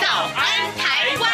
早安台湾》。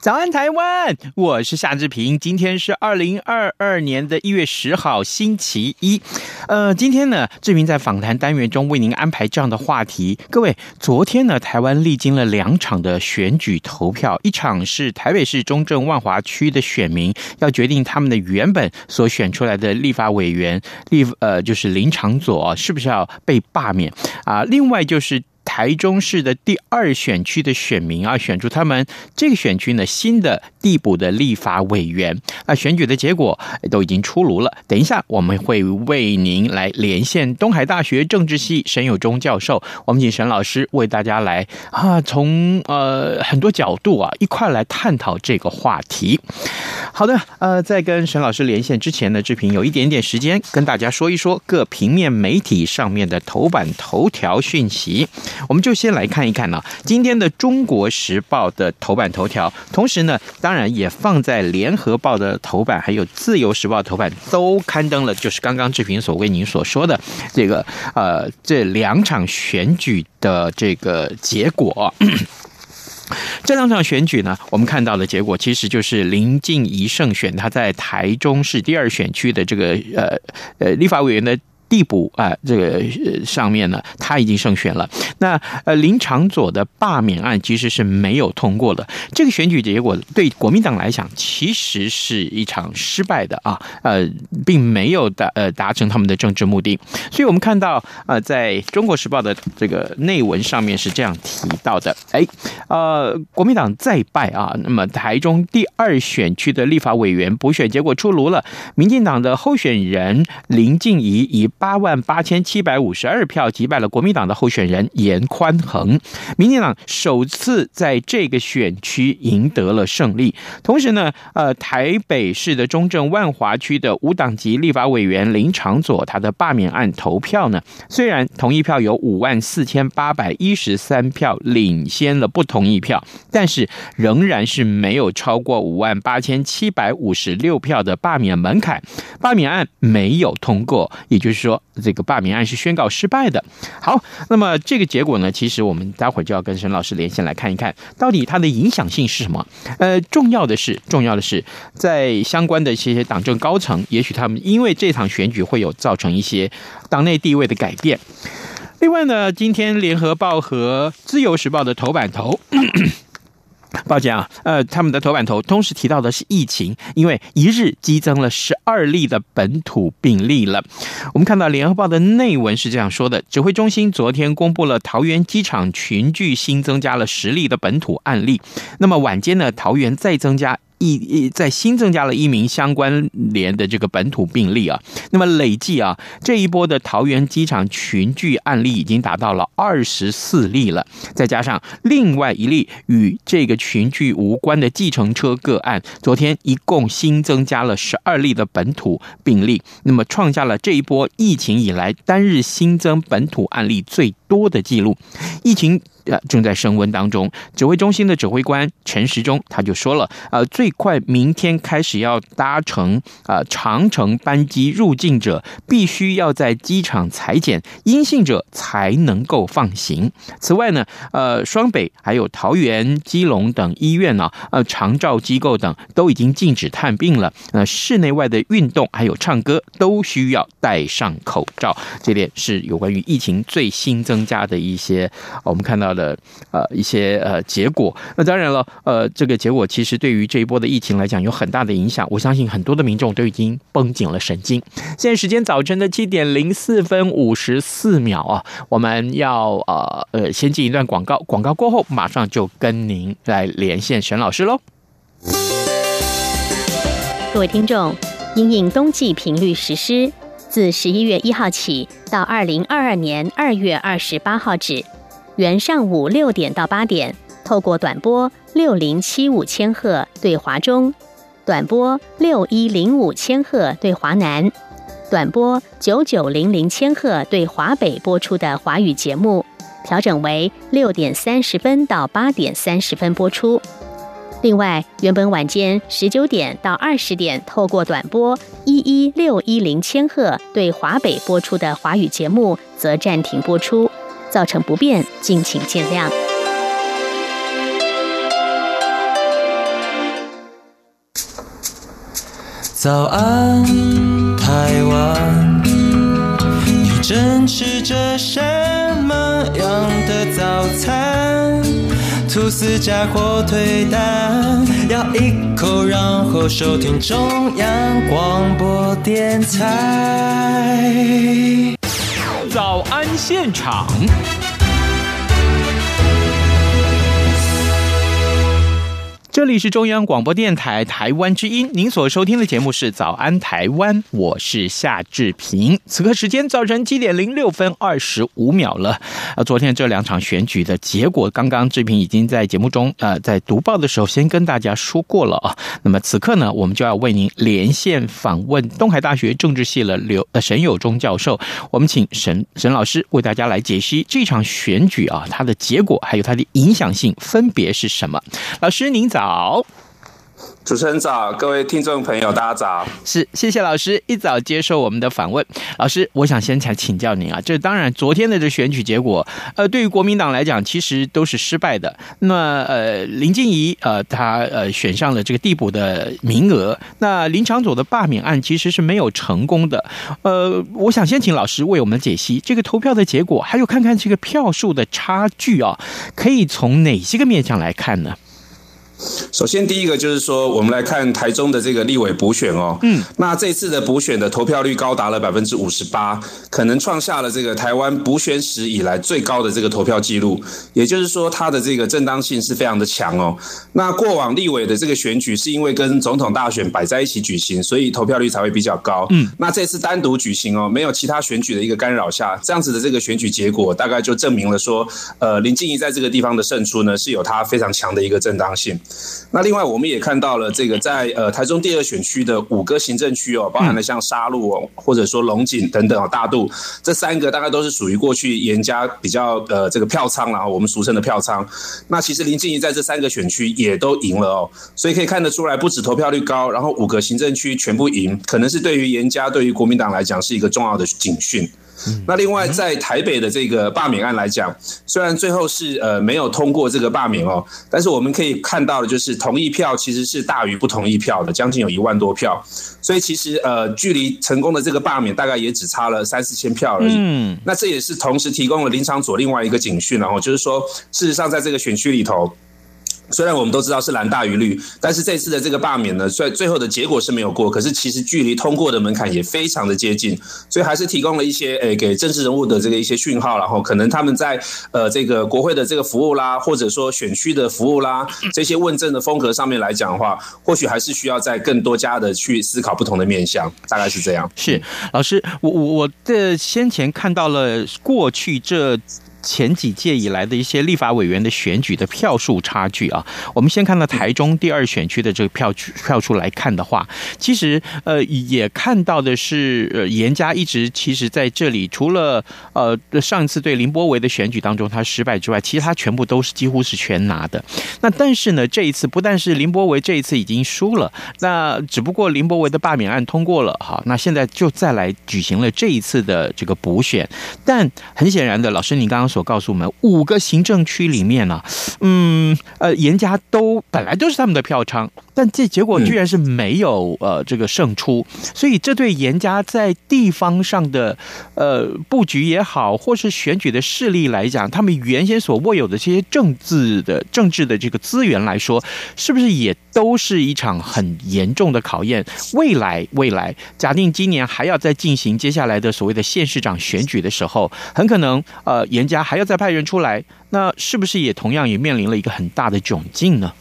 早安，台湾！我是夏志平。今天是二零二二年的一月十号，星期一。呃，今天呢，志平在访谈单元中为您安排这样的话题。各位，昨天呢，台湾历经了两场的选举投票，一场是台北市中正万华区的选民要决定他们的原本所选出来的立法委员立呃，就是林长佐是不是要被罢免啊？另外就是。台中市的第二选区的选民啊，选出他们这个选区呢新的递补的立法委员。那选举的结果都已经出炉了。等一下我们会为您来连线东海大学政治系沈有忠教授，我们请沈老师为大家来啊，从呃很多角度啊一块来探讨这个话题。好的，呃，在跟沈老师连线之前呢，志平有一点点时间跟大家说一说各平面媒体上面的头版头条讯息。我们就先来看一看呢，今天的《中国时报》的头版头条，同时呢，当然也放在《联合报》的头版，还有《自由时报》头版都刊登了，就是刚刚志平所为您所说的这个呃这两场选举的这个结果。这两场选举呢，我们看到的结果其实就是林静仪胜选，他在台中市第二选区的这个呃呃立法委员的。递补啊，这个上面呢，他已经胜选了。那呃，林长佐的罢免案其实是没有通过的。这个选举结果对国民党来讲，其实是一场失败的啊，呃，并没有达呃达成他们的政治目的。所以我们看到呃，在中国时报的这个内文上面是这样提到的：哎，呃，国民党再败啊。那么台中第二选区的立法委员补选结果出炉了，民进党的候选人林静怡以八万八千七百五十二票击败了国民党的候选人严宽恒，民进党首次在这个选区赢得了胜利。同时呢，呃，台北市的中正万华区的无党籍立法委员林长佐，他的罢免案投票呢，虽然同意票有五万四千八百一十三票领先了不同意票，但是仍然是没有超过五万八千七百五十六票的罢免门槛，罢免案没有通过，也就是说。说这个罢免案是宣告失败的。好，那么这个结果呢，其实我们待会儿就要跟沈老师连线来看一看，到底它的影响性是什么？呃，重要的是，重要的是，在相关的一些党政高层，也许他们因为这场选举会有造成一些党内地位的改变。另外呢，今天联合报和自由时报的头版头。抱歉啊，呃，他们的头版头同时提到的是疫情，因为一日激增了十二例的本土病例了。我们看到联合报的内文是这样说的：指挥中心昨天公布了桃园机场群聚新增加了十例的本土案例，那么晚间呢，桃园再增加。一一在新增加了一名相关联的这个本土病例啊，那么累计啊这一波的桃园机场群聚案例已经达到了二十四例了，再加上另外一例与这个群聚无关的计程车个案，昨天一共新增加了十二例的本土病例，那么创下了这一波疫情以来单日新增本土案例最多的记录，疫情。呃正在升温当中，指挥中心的指挥官陈时中他就说了，呃，最快明天开始要搭乘啊长程班机入境者，必须要在机场采检阴性者才能够放行。此外呢，呃，双北还有桃园、基隆等医院呢，呃，长照机构等都已经禁止探病了。呃，室内外的运动还有唱歌都需要戴上口罩。这点是有关于疫情最新增加的一些，我们看到的。呃一些呃结果，那当然了，呃这个结果其实对于这一波的疫情来讲有很大的影响。我相信很多的民众都已经绷紧了神经。现在时间早晨的七点零四分五十四秒啊，我们要呃呃先进一段广告，广告过后马上就跟您来连线沈老师喽。各位听众，因应冬季频率实施。自十一月一号起到二零二二年二月二十八号止，原上午六点到八点，透过短波六零七五千赫对华中，短波六一零五千赫对华南，短波九九零零千赫对华北播出的华语节目，调整为六点三十分到八点三十分播出。另外，原本晚间十九点到二十点透过短波一一六一零千赫对华北播出的华语节目则暂停播出，造成不便，敬请见谅。早安，台湾，你正吃着什么样的早餐？吐司加火腿蛋，咬一口，然后收听中央广播电台。早安现场。这里是中央广播电台台湾之音，您所收听的节目是《早安台湾》，我是夏志平。此刻时间早晨七点零六分二十五秒了。呃，昨天这两场选举的结果，刚刚志平已经在节目中呃在读报的时候先跟大家说过了啊。那么此刻呢，我们就要为您连线访问东海大学政治系的刘呃沈友忠教授。我们请沈沈老师为大家来解析这场选举啊，它的结果还有它的影响性分别是什么？老师您早。早，主持人早，各位听众朋友，大家早。是，谢谢老师一早接受我们的访问。老师，我想先请请教您啊，这当然昨天的这选举结果，呃，对于国民党来讲，其实都是失败的。那呃，林静怡呃，他呃选上了这个递补的名额。那林长佐的罢免案其实是没有成功的。呃，我想先请老师为我们解析这个投票的结果，还有看看这个票数的差距啊，可以从哪些个面向来看呢？首先，第一个就是说，我们来看台中的这个立委补选哦。嗯，那这次的补选的投票率高达了百分之五十八，可能创下了这个台湾补选史以来最高的这个投票记录。也就是说，它的这个正当性是非常的强哦。那过往立委的这个选举是因为跟总统大选摆在一起举行，所以投票率才会比较高。嗯，那这次单独举行哦，没有其他选举的一个干扰下，这样子的这个选举结果，大概就证明了说，呃，林静怡在这个地方的胜出呢，是有它非常强的一个正当性。那另外，我们也看到了这个在呃台中第二选区的五个行政区哦，包含了像沙鹿哦，或者说龙井等等哦，大肚这三个大概都是属于过去严家比较呃这个票仓，然后我们俗称的票仓。那其实林静怡在这三个选区也都赢了哦，所以可以看得出来，不止投票率高，然后五个行政区全部赢，可能是对于严家对于国民党来讲是一个重要的警讯。那另外，在台北的这个罢免案来讲，虽然最后是呃没有通过这个罢免哦，但是我们可以看到的就是同意票其实是大于不同意票的，将近有一万多票，所以其实呃距离成功的这个罢免大概也只差了三四千票而已。嗯，那这也是同时提供了林昶佐另外一个警讯，然后就是说，事实上在这个选区里头。虽然我们都知道是蓝大于绿，但是这次的这个罢免呢，最最后的结果是没有过。可是其实距离通过的门槛也非常的接近，所以还是提供了一些诶给政治人物的这个一些讯号。然后可能他们在呃这个国会的这个服务啦，或者说选区的服务啦，这些问政的风格上面来讲的话，或许还是需要在更多加的去思考不同的面向。大概是这样。是老师，我我我的先前看到了过去这。前几届以来的一些立法委员的选举的票数差距啊，我们先看到台中第二选区的这个票票数来看的话，其实呃也看到的是呃严家一直其实在这里除了呃上一次对林波维的选举当中他失败之外，其实他全部都是几乎是全拿的。那但是呢，这一次不但是林波维这一次已经输了，那只不过林波维的罢免案通过了，好，那现在就再来举行了这一次的这个补选，但很显然的，老师你刚刚。所告诉我们，五个行政区里面呢，嗯，呃，严家都本来都是他们的票仓，但这结果居然是没有呃这个胜出，所以这对严家在地方上的呃布局也好，或是选举的势力来讲，他们原先所握有的这些政治的政治的这个资源来说，是不是也都是一场很严重的考验？未来未来，假定今年还要再进行接下来的所谓的县市长选举的时候，很可能呃严家。还要再派人出来，那是不是也同样也面临了一个很大的窘境呢？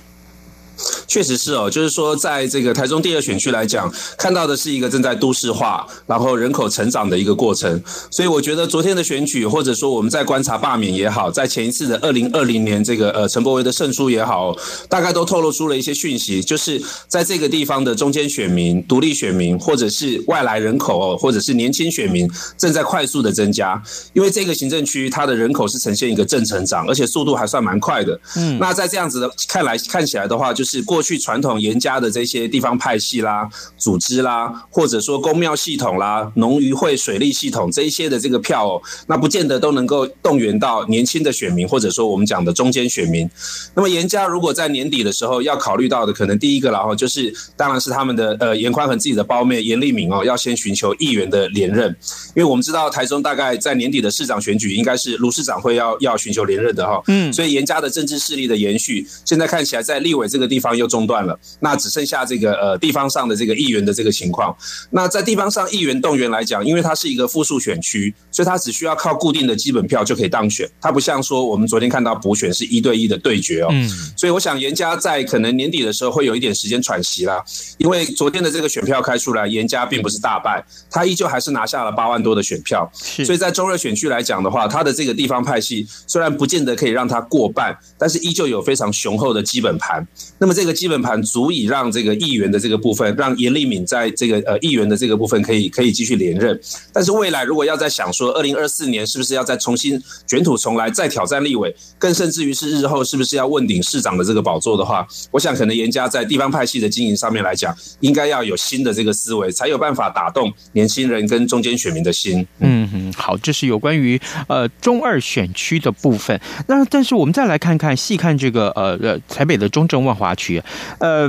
确实是哦，就是说在这个台中第二选区来讲，看到的是一个正在都市化，然后人口成长的一个过程。所以我觉得昨天的选举，或者说我们在观察罢免也好，在前一次的二零二零年这个呃陈柏惟的胜出也好，大概都透露出了一些讯息，就是在这个地方的中间选民、独立选民，或者是外来人口哦，或者是年轻选民，正在快速的增加。因为这个行政区它的人口是呈现一个正成长，而且速度还算蛮快的。嗯，那在这样子的看来看起来的话，就是过过去传统严家的这些地方派系啦、组织啦，或者说公庙系统啦、农渔会水利系统这一些的这个票哦，那不见得都能够动员到年轻的选民，或者说我们讲的中间选民。那么严家如果在年底的时候要考虑到的，可能第一个然后就是，当然是他们的呃严宽恒自己的胞妹颜莉敏哦，要先寻求议员的连任，因为我们知道台中大概在年底的市长选举应该是卢市长会要要寻求连任的哈，嗯，所以严家的政治势力的延续，现在看起来在立委这个地方又中断了，那只剩下这个呃地方上的这个议员的这个情况。那在地方上议员动员来讲，因为它是一个复数选区，所以它只需要靠固定的基本票就可以当选，它不像说我们昨天看到补选是一对一的对决哦，嗯，所以我想严家在可能年底的时候会有一点时间喘息啦，因为昨天的这个选票开出来，严家并不是大败，他依旧还是拿下了八万多的选票，所以在中二选区来讲的话，他的这个地方派系虽然不见得可以让他过半，但是依旧有非常雄厚的基本盘。那么这个基本盘足以让这个议员的这个部分，让严立敏在这个呃议员的这个部分可以可以继续连任。但是未来如果要再想说，二零二四年是不是要再重新卷土重来，再挑战立委，更甚至于是日后是不是要问鼎市长的这个宝座的话，我想可能严家在地方派系的经营上面来讲，应该要有新的这个思维，才有办法打动年轻人跟中间选民的心。嗯嗯，好，这是有关于呃中二选区的部分。那但是我们再来看看细看这个呃呃台北的中正万华区，呃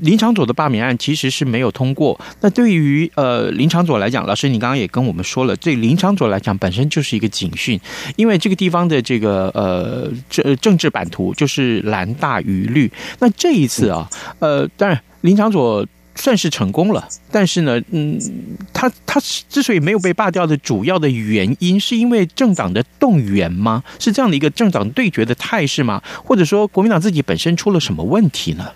林长佐的罢免案其实是没有通过。那对于呃林长佐来讲，老师你刚刚也跟我们说了，对林长佐来讲本身就是一个警讯，因为这个地方的这个呃政政治版图就是蓝大于绿。那这一次啊，呃当然林长佐。算是成功了，但是呢，嗯，他他之所以没有被罢掉的主要的原因，是因为政党的动员吗？是这样的一个政党对决的态势吗？或者说国民党自己本身出了什么问题呢？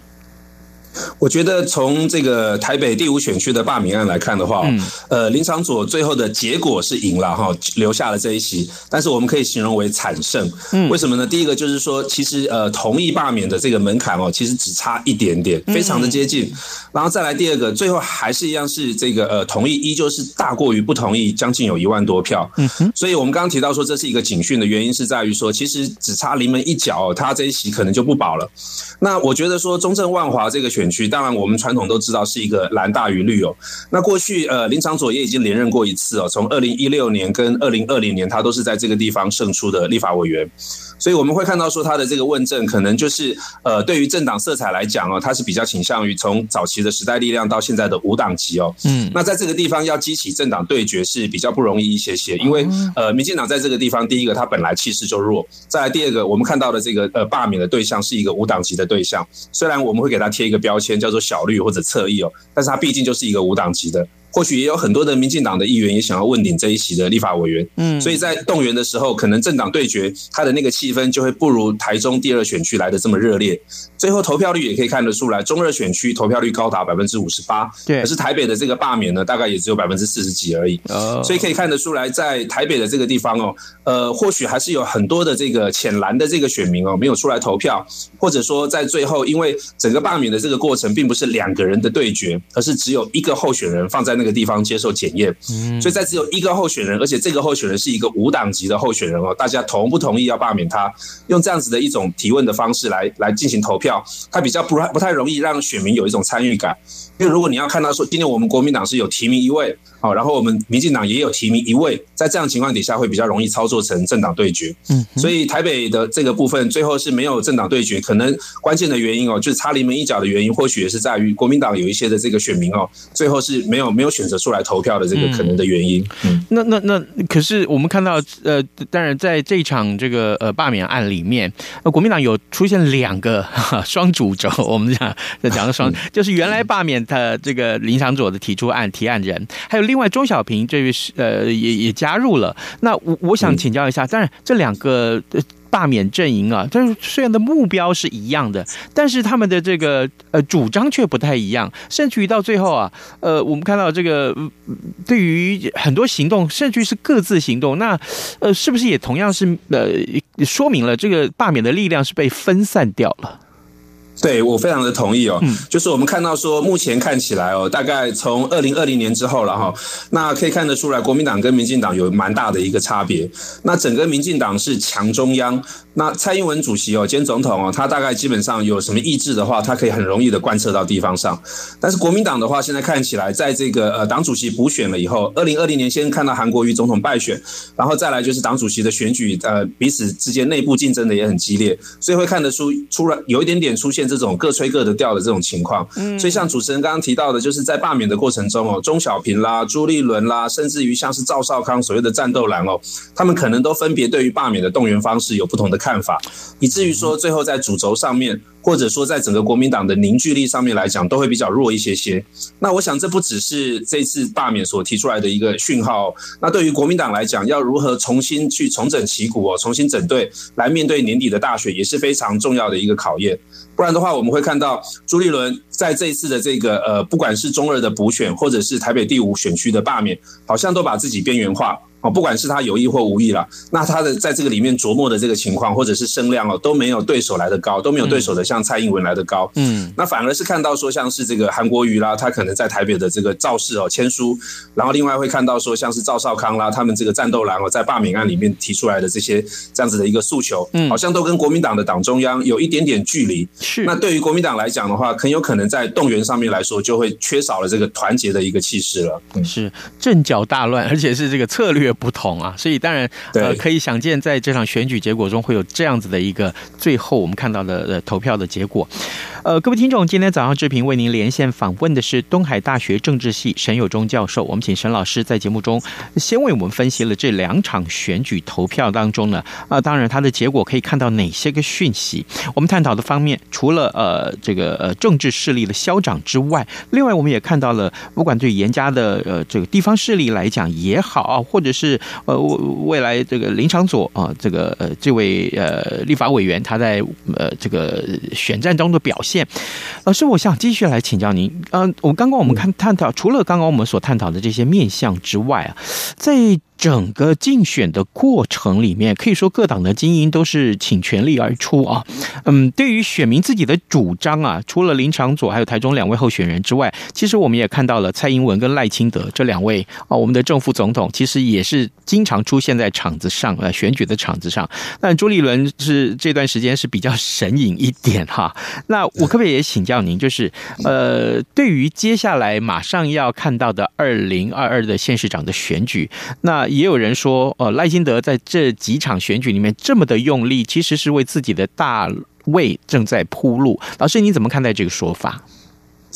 我觉得从这个台北第五选区的罢免案来看的话，嗯、呃，林长佐最后的结果是赢了哈，留下了这一席，但是我们可以形容为惨胜。嗯，为什么呢？第一个就是说，其实呃，同意罢免的这个门槛哦，其实只差一点点，非常的接近。嗯、然后再来第二个，最后还是一样是这个呃，同意依旧是大过于不同意，将近有一万多票。嗯哼，所以我们刚刚提到说这是一个警讯的原因是在于说，其实只差临门一脚，他这一席可能就不保了。那我觉得说中正万华这个选区，当然我们传统都知道是一个蓝大于绿哦。那过去呃林长佐也已经连任过一次哦，从二零一六年跟二零二零年，他都是在这个地方胜出的立法委员。所以我们会看到说他的这个问政可能就是呃对于政党色彩来讲哦，他是比较倾向于从早期的时代力量到现在的无党籍哦。嗯，那在这个地方要激起政党对决是比较不容易一些些，因为呃民进党在这个地方第一个他本来气势就弱，再来第二个我们看到的这个呃罢免的对象是一个无党籍的对象，虽然我们会给他贴一个标签叫做小绿或者侧翼哦，但是它毕竟就是一个无党籍的。或许也有很多的民进党的议员也想要问鼎这一席的立法委员，嗯，所以在动员的时候，可能政党对决，他的那个气氛就会不如台中第二选区来的这么热烈。最后投票率也可以看得出来，中二选区投票率高达百分之五十八，对，可是台北的这个罢免呢，大概也只有百分之四十几而已。哦，所以可以看得出来，在台北的这个地方哦，呃，或许还是有很多的这个浅蓝的这个选民哦，没有出来投票，或者说在最后，因为整个罢免的这个过程并不是两个人的对决，而是只有一个候选人放在那个。地方接受检验，所以在只有一个候选人，而且这个候选人是一个无党籍的候选人哦，大家同不同意要罢免他？用这样子的一种提问的方式来来进行投票，他比较不不太容易让选民有一种参与感。因为如果你要看到说，今天我们国民党是有提名一位，好，然后我们民进党也有提名一位，在这样情况底下会比较容易操作成政党对决。嗯，所以台北的这个部分最后是没有政党对决，可能关键的原因哦，就是差临门一脚的原因，或许也是在于国民党有一些的这个选民哦，最后是没有没有选择出来投票的这个可能的原因。嗯，那那那可是我们看到呃，当然在这一场这个呃罢免案里面，呃，国民党有出现两个双主轴，我们讲讲个双，就是原来罢免。他这个林长佐的提出案提案人，还有另外钟小平这位是呃也也加入了。那我我想请教一下，当然这两个罢免阵营啊，但是虽然的目标是一样的，但是他们的这个呃主张却不太一样，甚至于到最后啊，呃，我们看到这个对于很多行动，甚至于是各自行动，那呃，是不是也同样是呃说明了这个罢免的力量是被分散掉了？对，我非常的同意哦，嗯，就是我们看到说，目前看起来哦，大概从二零二零年之后了哈，那可以看得出来，国民党跟民进党有蛮大的一个差别。那整个民进党是强中央，那蔡英文主席哦，兼总统哦，他大概基本上有什么意志的话，他可以很容易的贯彻到地方上。但是国民党的话，现在看起来，在这个呃党主席补选了以后，二零二零年先看到韩国瑜总统败选，然后再来就是党主席的选举，呃，彼此之间内部竞争的也很激烈，所以会看得出出来有一点点出现。这种各吹各的调的这种情况，嗯所以像主持人刚刚提到的，就是在罢免的过程中哦，钟小平啦、朱立伦啦，甚至于像是赵少康所谓的战斗蓝哦，他们可能都分别对于罢免的动员方式有不同的看法，以至于说最后在主轴上面。或者说，在整个国民党的凝聚力上面来讲，都会比较弱一些些。那我想，这不只是这次罢免所提出来的一个讯号。那对于国民党来讲，要如何重新去重整旗鼓哦，重新整队来面对年底的大选，也是非常重要的一个考验。不然的话，我们会看到朱立伦在这一次的这个呃，不管是中二的补选，或者是台北第五选区的罢免，好像都把自己边缘化。不管是他有意或无意了，那他的在这个里面琢磨的这个情况，或者是声量哦，都没有对手来的高，都没有对手的像蔡英文来的高。嗯，那反而是看到说像是这个韩国瑜啦，他可能在台北的这个造势哦签书，然后另外会看到说像是赵少康啦，他们这个战斗蓝哦，在罢免案里面提出来的这些这样子的一个诉求，嗯，好像都跟国民党的党中央有一点点距离。是，那对于国民党来讲的话，很有可能在动员上面来说，就会缺少了这个团结的一个气势了。嗯，是阵脚大乱，而且是这个策略。不同啊，所以当然呃可以想见，在这场选举结果中会有这样子的一个最后我们看到的呃投票的结果。呃，各位听众，今天早上志平为您连线访问的是东海大学政治系沈友忠教授。我们请沈老师在节目中先为我们分析了这两场选举投票当中呢，啊，当然它的结果可以看到哪些个讯息。我们探讨的方面，除了呃这个呃政治势力的消长之外，另外我们也看到了，不管对严家的呃这个地方势力来讲也好啊，或者是呃未来这个林长佐啊这个呃这位呃立法委员他在呃这个选战中的表现。老师，我想继续来请教您。嗯，我刚刚我们看探讨，除了刚刚我们所探讨的这些面相之外啊，在整个竞选的过程里面，可以说各党的精英都是倾全力而出啊。嗯，对于选民自己的主张啊，除了林昶佐还有台中两位候选人之外，其实我们也看到了蔡英文跟赖清德这两位啊，我们的正副总统其实也是经常出现在场子上，呃，选举的场子上。但朱立伦是这段时间是比较神隐一点哈。那我可不可以也请教您，就是呃，对于接下来马上要看到的二零二二的县市长的选举，那也有人说，呃，赖清德在这几场选举里面这么的用力，其实是为自己的大位正在铺路。老师，你怎么看待这个说法？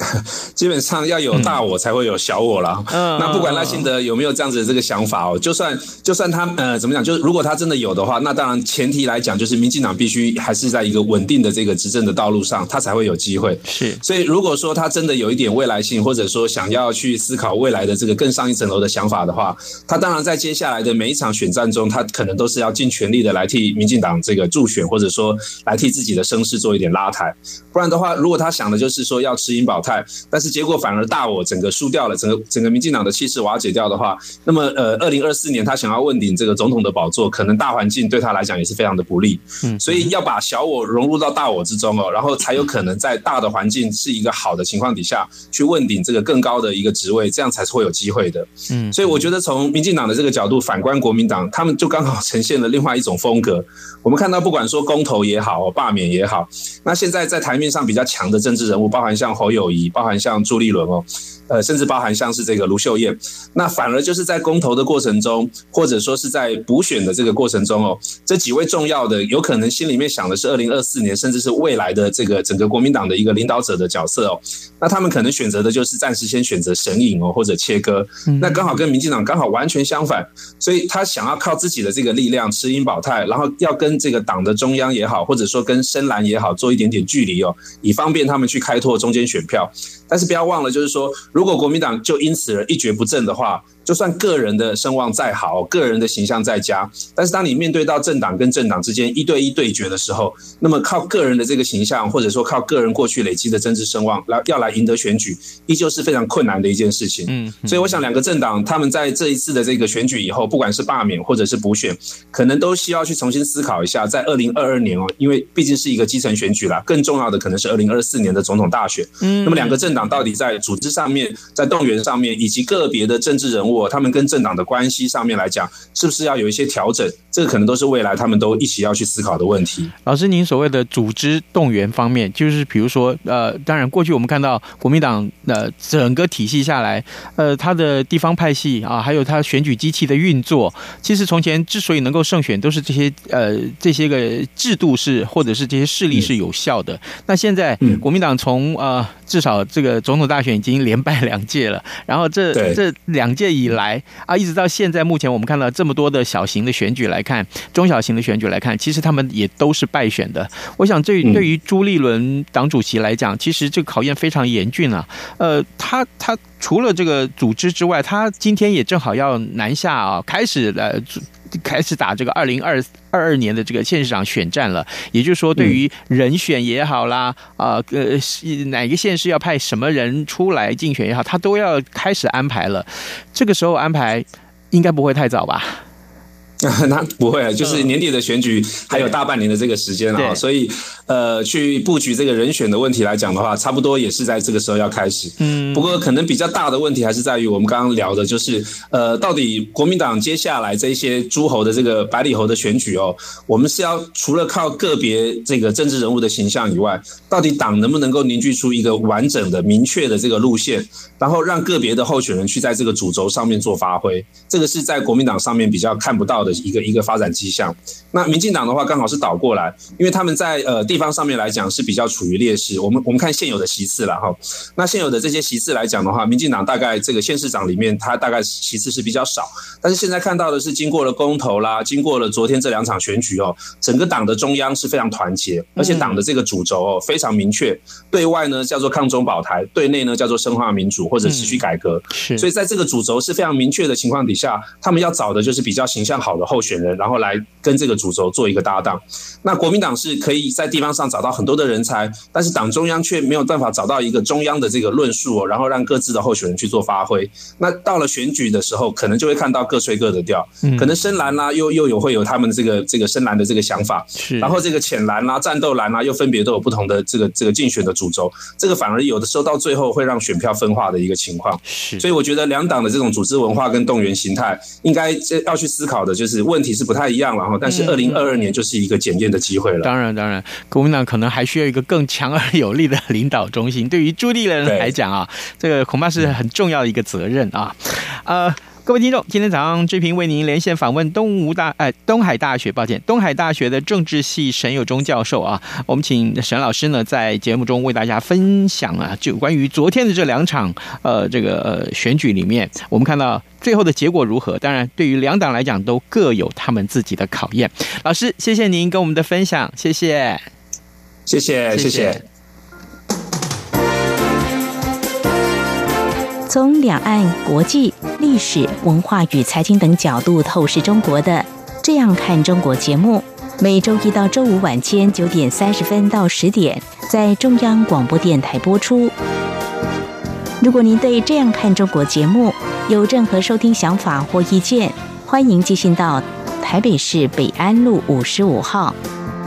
基本上要有大我才会有小我了。嗯，那不管赖清德有没有这样子的这个想法哦，就算就算他呃怎么讲，就是如果他真的有的话，那当然前提来讲就是民进党必须还是在一个稳定的这个执政的道路上，他才会有机会。是，所以如果说他真的有一点未来性，或者说想要去思考未来的这个更上一层楼的想法的话，他当然在接下来的每一场选战中，他可能都是要尽全力的来替民进党这个助选，或者说来替自己的声势做一点拉抬。不然的话，如果他想的就是说要持盈保泰。但是结果反而大我整个输掉了，整个整个民进党的气势瓦解掉的话，那么呃，二零二四年他想要问鼎这个总统的宝座，可能大环境对他来讲也是非常的不利。嗯，所以要把小我融入到大我之中哦，然后才有可能在大的环境是一个好的情况底下去问鼎这个更高的一个职位，这样才是会有机会的。嗯，所以我觉得从民进党的这个角度反观国民党，他们就刚好呈现了另外一种风格。我们看到不管说公投也好，罢免也好，那现在在台面上比较强的政治人物，包含像侯友宜。包含像朱立伦哦。呃，甚至包含像是这个卢秀燕，那反而就是在公投的过程中，或者说是在补选的这个过程中哦，这几位重要的，有可能心里面想的是二零二四年，甚至是未来的这个整个国民党的一个领导者的角色哦，那他们可能选择的就是暂时先选择神隐哦，或者切割，那刚好跟民进党刚好完全相反，所以他想要靠自己的这个力量持盈保泰，然后要跟这个党的中央也好，或者说跟深蓝也好，做一点点距离哦，以方便他们去开拓中间选票。但是不要忘了，就是说，如如果国民党就因此而一蹶不振的话，就算个人的声望再好，个人的形象再佳，但是当你面对到政党跟政党之间一对一对决的时候，那么靠个人的这个形象，或者说靠个人过去累积的政治声望来要来赢得选举，依旧是非常困难的一件事情。嗯，所以我想两个政党他们在这一次的这个选举以后，不管是罢免或者是补选，可能都需要去重新思考一下，在二零二二年哦，因为毕竟是一个基层选举啦，更重要的可能是二零二四年的总统大选。嗯，那么两个政党到底在组织上面、在动员上面，以及个别的政治人物，他们跟政党的关系上面来讲，是不是要有一些调整？这个可能都是未来他们都一起要去思考的问题。老师，您所谓的组织动员方面，就是比如说，呃，当然过去我们看到国民党的整个体系下来，呃，他的地方派系啊，还有他选举机器的运作，其实从前之所以能够胜选，都是这些呃这些个制度是或者是这些势力是有效的。嗯、那现在国民党从呃至少这个总统大选已经连败两届了，然后这这两届以来啊，一直到现在目前我们看到这么多的小型的选举来看，中小型的选举来看，其实他们也都是败选的。我想，这对于朱立伦党主席来讲，其实这个考验非常严峻啊。呃，他他除了这个组织之外，他今天也正好要南下啊，开始呃。开始打这个二零二二二年的这个县市长选战了，也就是说，对于人选也好啦，啊呃，哪个县市要派什么人出来竞选也好，他都要开始安排了。这个时候安排应该不会太早吧？那不会啊，就是年底的选举还有大半年的这个时间啊，所以呃，去布局这个人选的问题来讲的话，差不多也是在这个时候要开始。嗯，不过可能比较大的问题还是在于我们刚刚聊的，就是呃，到底国民党接下来这些诸侯的这个百里侯的选举哦，我们是要除了靠个别这个政治人物的形象以外，到底党能不能够凝聚出一个完整的、明确的这个路线，然后让个别的候选人去在这个主轴上面做发挥，这个是在国民党上面比较看不到的。一个一个发展迹象，那民进党的话刚好是倒过来，因为他们在呃地方上面来讲是比较处于劣势。我们我们看现有的席次了哈，那现有的这些席次来讲的话，民进党大概这个县市长里面，他大概席次是比较少。但是现在看到的是，经过了公投啦，经过了昨天这两场选举哦，整个党的中央是非常团结，而且党的这个主轴哦非常明确，对外呢叫做抗中保台，对内呢叫做深化民主或者持续改革。是，所以在这个主轴是非常明确的情况底下，他们要找的就是比较形象好的。候选人，然后来跟这个主轴做一个搭档。那国民党是可以在地方上找到很多的人才，但是党中央却没有办法找到一个中央的这个论述哦，然后让各自的候选人去做发挥。那到了选举的时候，可能就会看到各吹各的调，可能深蓝啦，又又有会有他们这个这个深蓝的这个想法，然后这个浅蓝啦、战斗蓝啦，又分别都有不同的这个这个竞选的主轴。这个反而有的时候到最后会让选票分化的一个情况。所以我觉得两党的这种组织文化跟动员形态，应该要去思考的就是。问题是不太一样了哈，但是二零二二年就是一个检验的机会了。当然，当然，国民党可能还需要一个更强而有力的领导中心。对于朱立伦来讲啊，这个恐怕是很重要的一个责任啊。呃。各位听众，今天早上志平为您连线访问东吴大哎东海大学，抱歉，东海大学的政治系沈有忠教授啊，我们请沈老师呢在节目中为大家分享啊，就关于昨天的这两场呃这个呃选举里面，我们看到最后的结果如何？当然，对于两党来讲都各有他们自己的考验。老师，谢谢您跟我们的分享，谢谢，谢谢，谢谢。从两岸、国际、历史、文化与财经等角度透视中国的《这样看中国》节目，每周一到周五晚间九点三十分到十点在中央广播电台播出。如果您对《这样看中国》节目有任何收听想法或意见，欢迎寄信到台北市北安路五十五号，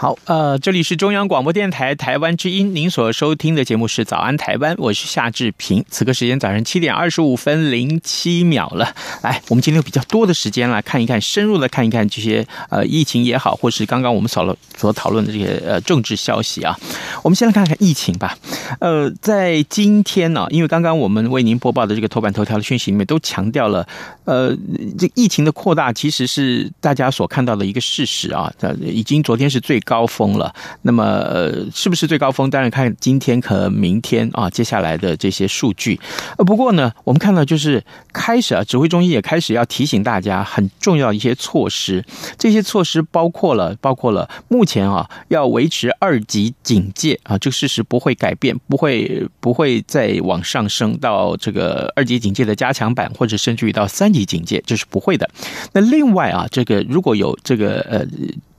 好，呃，这里是中央广播电台台湾之音，您所收听的节目是《早安台湾》，我是夏志平。此刻时间早上七点二十五分零七秒了。来，我们今天有比较多的时间来看一看，深入的看一看这些呃疫情也好，或是刚刚我们所了所讨论的这些呃政治消息啊。我们先来看看疫情吧。呃，在今天呢、因为刚刚我们为您播报的这个头版头条的讯息里面都强调了，呃，这疫情的扩大其实是大家所看到的一个事实啊。呃，已经昨天是最高峰了，那么呃，是不是最高峰？当然看今天和明天啊，接下来的这些数据。呃，不过呢，我们看到就是开始啊，指挥中心也开始要提醒大家很重要一些措施。这些措施包括了，包括了目前啊，要维持二级警戒啊，这个事实不会改变，不会不会再往上升到这个二级警戒的加强版，或者甚至于到三级警戒，这是不会的。那另外啊，这个如果有这个呃。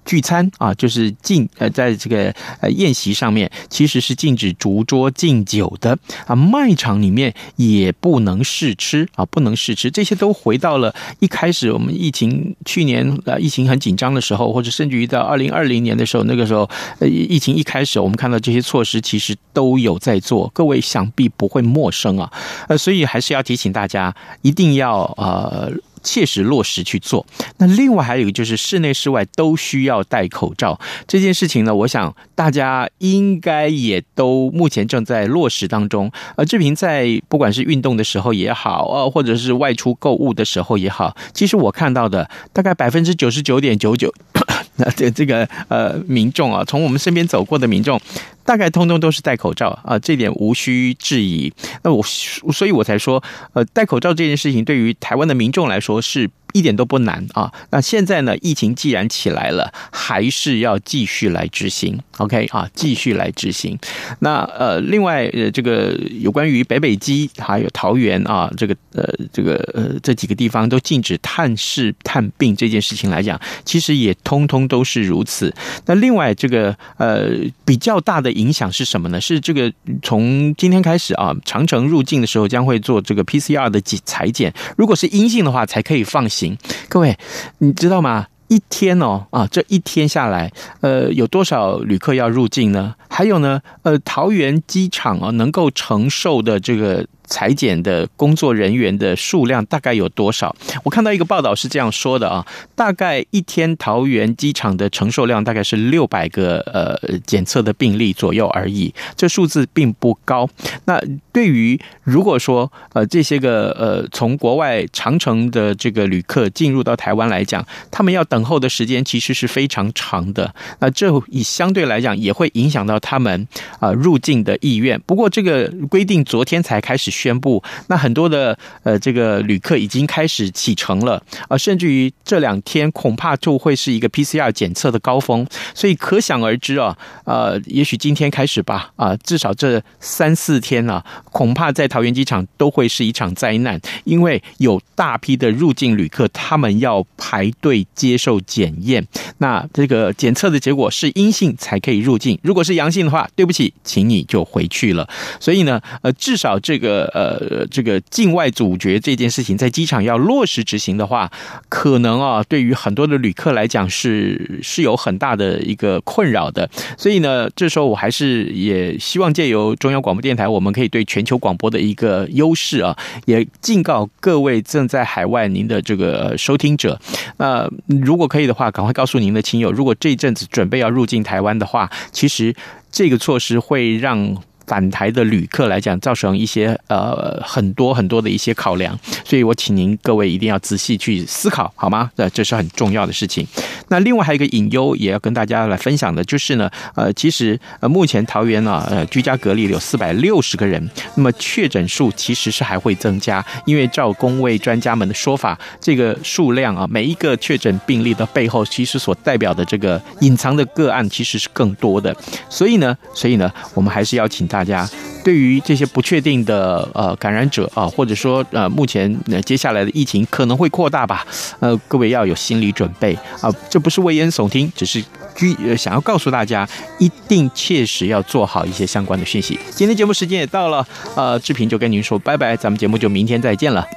聚餐啊，就是禁呃，在这个呃宴席上面，其实是禁止逐桌敬酒的啊。卖场里面也不能试吃啊，不能试吃，这些都回到了一开始我们疫情去年呃疫情很紧张的时候，或者甚至于到二零二零年的时候，那个时候呃疫情一开始，我们看到这些措施其实都有在做，各位想必不会陌生啊。呃，所以还是要提醒大家，一定要呃。切实落实去做。那另外还有一个就是室内室外都需要戴口罩这件事情呢，我想大家应该也都目前正在落实当中。而志平在不管是运动的时候也好，呃，或者是外出购物的时候也好，其实我看到的大概百分之九十九点九九，那这这个呃民众啊，从我们身边走过的民众。大概通通都是戴口罩啊，这点无需质疑。那我所以，我才说，呃，戴口罩这件事情对于台湾的民众来说是。一点都不难啊！那现在呢？疫情既然起来了，还是要继续来执行。OK 啊，继续来执行。那呃，另外呃，这个有关于北北基还有桃园啊，这个呃，这个呃，这几个地方都禁止探视探病这件事情来讲，其实也通通都是如此。那另外这个呃，比较大的影响是什么呢？是这个从今天开始啊，长城入境的时候将会做这个 PCR 的检裁剪，如果是阴性的话，才可以放行。行，各位，你知道吗？一天哦，啊，这一天下来，呃，有多少旅客要入境呢？还有呢，呃，桃园机场啊，能够承受的这个。裁剪的工作人员的数量大概有多少？我看到一个报道是这样说的啊，大概一天桃园机场的承受量大概是六百个呃检测的病例左右而已，这数字并不高。那对于如果说呃这些个呃从国外长程的这个旅客进入到台湾来讲，他们要等候的时间其实是非常长的。那这以相对来讲也会影响到他们啊入境的意愿。不过这个规定昨天才开始。宣布，那很多的呃，这个旅客已经开始启程了啊，甚至于这两天恐怕就会是一个 PCR 检测的高峰，所以可想而知啊，呃，也许今天开始吧，啊，至少这三四天啊，恐怕在桃园机场都会是一场灾难，因为有大批的入境旅客，他们要排队接受检验，那这个检测的结果是阴性才可以入境，如果是阳性的话，对不起，请你就回去了。所以呢，呃，至少这个。呃，这个境外阻绝这件事情在机场要落实执行的话，可能啊，对于很多的旅客来讲是是有很大的一个困扰的。所以呢，这时候我还是也希望借由中央广播电台，我们可以对全球广播的一个优势啊，也警告各位正在海外您的这个收听者，那如果可以的话，赶快告诉您的亲友，如果这一阵子准备要入境台湾的话，其实这个措施会让。返台的旅客来讲，造成一些呃很多很多的一些考量，所以我请您各位一定要仔细去思考，好吗？呃，这是很重要的事情。那另外还有一个隐忧，也要跟大家来分享的，就是呢，呃，其实呃目前桃园呢，呃居家隔离有四百六十个人，那么确诊数其实是还会增加，因为照公卫专家们的说法，这个数量啊，每一个确诊病例的背后，其实所代表的这个隐藏的个案其实是更多的，所以呢，所以呢，我们还是邀请大。大家对于这些不确定的呃感染者啊，或者说呃目前呃接下来的疫情可能会扩大吧，呃各位要有心理准备啊，这不是危言耸听，只是居想要告诉大家，一定切实要做好一些相关的讯息。今天节目时间也到了，呃志平就跟您说拜拜，咱们节目就明天再见了。